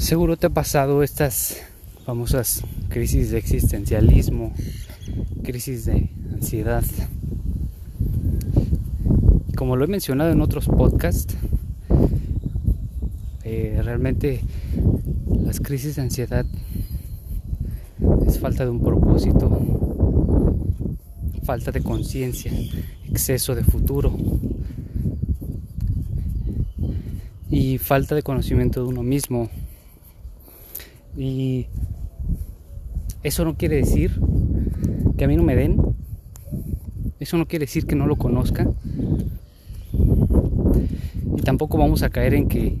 Seguro te ha pasado estas famosas crisis de existencialismo, crisis de ansiedad. Como lo he mencionado en otros podcasts, eh, realmente las crisis de ansiedad es falta de un propósito, falta de conciencia, exceso de futuro y falta de conocimiento de uno mismo y eso no quiere decir que a mí no me den. Eso no quiere decir que no lo conozca. Y tampoco vamos a caer en que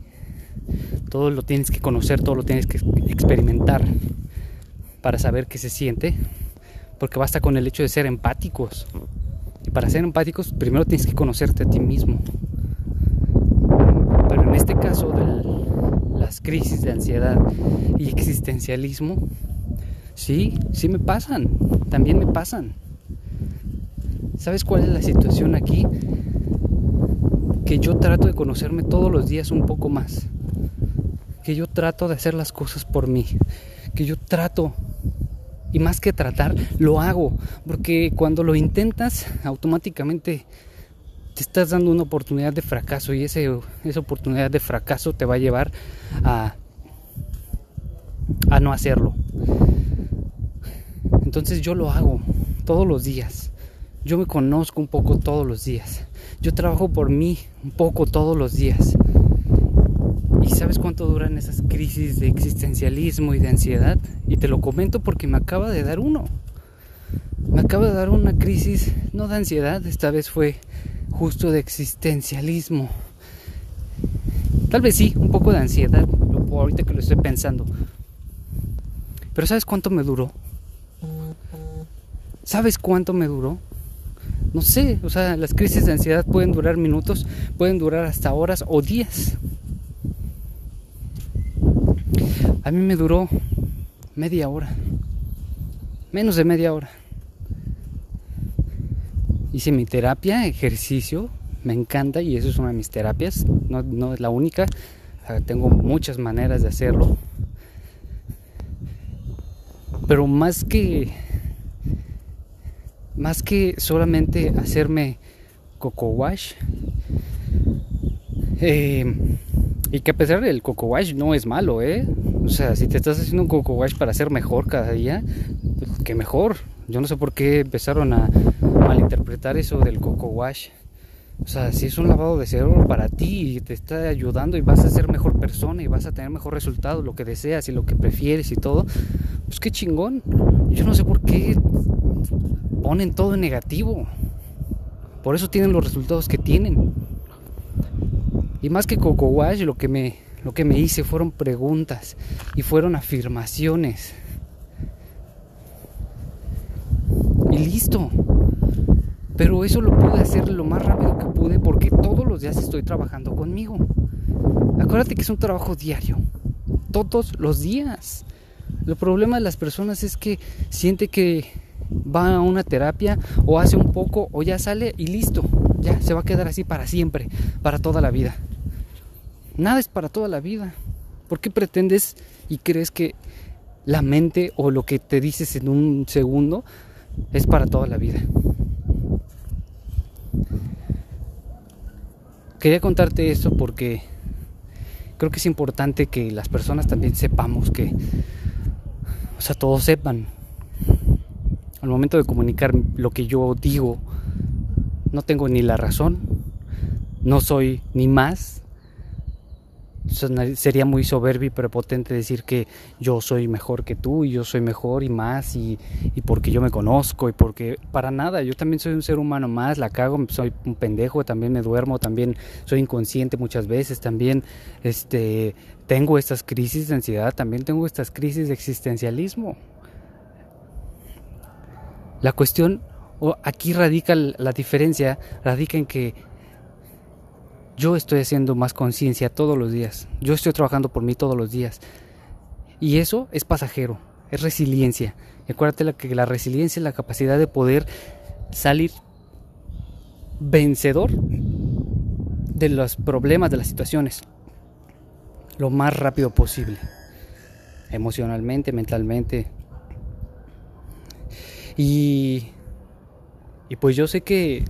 todo lo tienes que conocer, todo lo tienes que experimentar para saber qué se siente. Porque basta con el hecho de ser empáticos. Y para ser empáticos, primero tienes que conocerte a ti mismo. Pero en este caso del las crisis de ansiedad y existencialismo, sí, sí me pasan, también me pasan. ¿Sabes cuál es la situación aquí? Que yo trato de conocerme todos los días un poco más. Que yo trato de hacer las cosas por mí. Que yo trato, y más que tratar, lo hago. Porque cuando lo intentas, automáticamente te estás dando una oportunidad de fracaso y ese, esa oportunidad de fracaso te va a llevar a, a no hacerlo. Entonces yo lo hago todos los días. Yo me conozco un poco todos los días. Yo trabajo por mí un poco todos los días. ¿Y sabes cuánto duran esas crisis de existencialismo y de ansiedad? Y te lo comento porque me acaba de dar uno. Me acaba de dar una crisis, no de ansiedad, esta vez fue justo de existencialismo. Tal vez sí, un poco de ansiedad, ahorita que lo estoy pensando. Pero ¿sabes cuánto me duró? ¿Sabes cuánto me duró? No sé, o sea, las crisis de ansiedad pueden durar minutos, pueden durar hasta horas o días. A mí me duró media hora, menos de media hora. Hice mi terapia, ejercicio, me encanta y eso es una de mis terapias, no, es la única, tengo muchas maneras de hacerlo. Pero más que más que solamente hacerme coco wash eh, y que a pesar del coco wash no es malo, ¿eh? O sea, si te estás haciendo un coco wash para ser mejor cada día, pues que mejor. Yo no sé por qué empezaron a malinterpretar eso del coco wash. O sea, si es un lavado de cerebro para ti y te está ayudando y vas a ser mejor persona y vas a tener mejor resultado, lo que deseas y lo que prefieres y todo, pues qué chingón. Yo no sé por qué ponen todo en negativo. Por eso tienen los resultados que tienen. Y más que Coco Wash, lo que me, lo que me hice fueron preguntas y fueron afirmaciones. Y listo. Pero eso lo pude hacer lo más rápido que pude porque todos los días estoy trabajando conmigo. Acuérdate que es un trabajo diario. Todos los días. El problema de las personas es que siente que va a una terapia o hace un poco o ya sale y listo. Ya se va a quedar así para siempre, para toda la vida. Nada es para toda la vida. ¿Por qué pretendes y crees que la mente o lo que te dices en un segundo es para toda la vida? Quería contarte esto porque creo que es importante que las personas también sepamos que, o sea, todos sepan. Al momento de comunicar lo que yo digo, no tengo ni la razón, no soy ni más sería muy soberbio y prepotente decir que yo soy mejor que tú y yo soy mejor y más y, y, porque yo me conozco y porque para nada, yo también soy un ser humano más, la cago, soy un pendejo, también me duermo, también soy inconsciente muchas veces, también este, tengo estas crisis de ansiedad, también tengo estas crisis de existencialismo. La cuestión, aquí radica la diferencia, radica en que yo estoy haciendo más conciencia todos los días. Yo estoy trabajando por mí todos los días. Y eso es pasajero, es resiliencia. acuérdate que la resiliencia es la capacidad de poder salir vencedor de los problemas, de las situaciones, lo más rápido posible. emocionalmente, mentalmente. Y, y pues yo sé que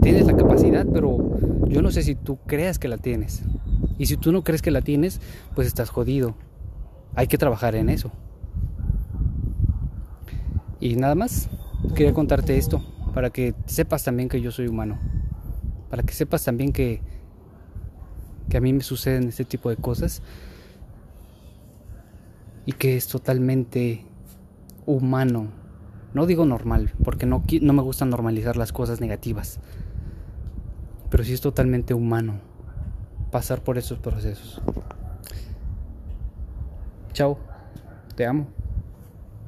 tienes la capacidad, pero yo no sé si tú creas que la tienes. Y si tú no crees que la tienes, pues estás jodido. Hay que trabajar en eso. Y nada más, quería contarte esto, para que sepas también que yo soy humano. Para que sepas también que, que a mí me suceden este tipo de cosas. Y que es totalmente humano. No digo normal, porque no, no me gusta normalizar las cosas negativas. Pero sí es totalmente humano pasar por esos procesos. Chao, te amo.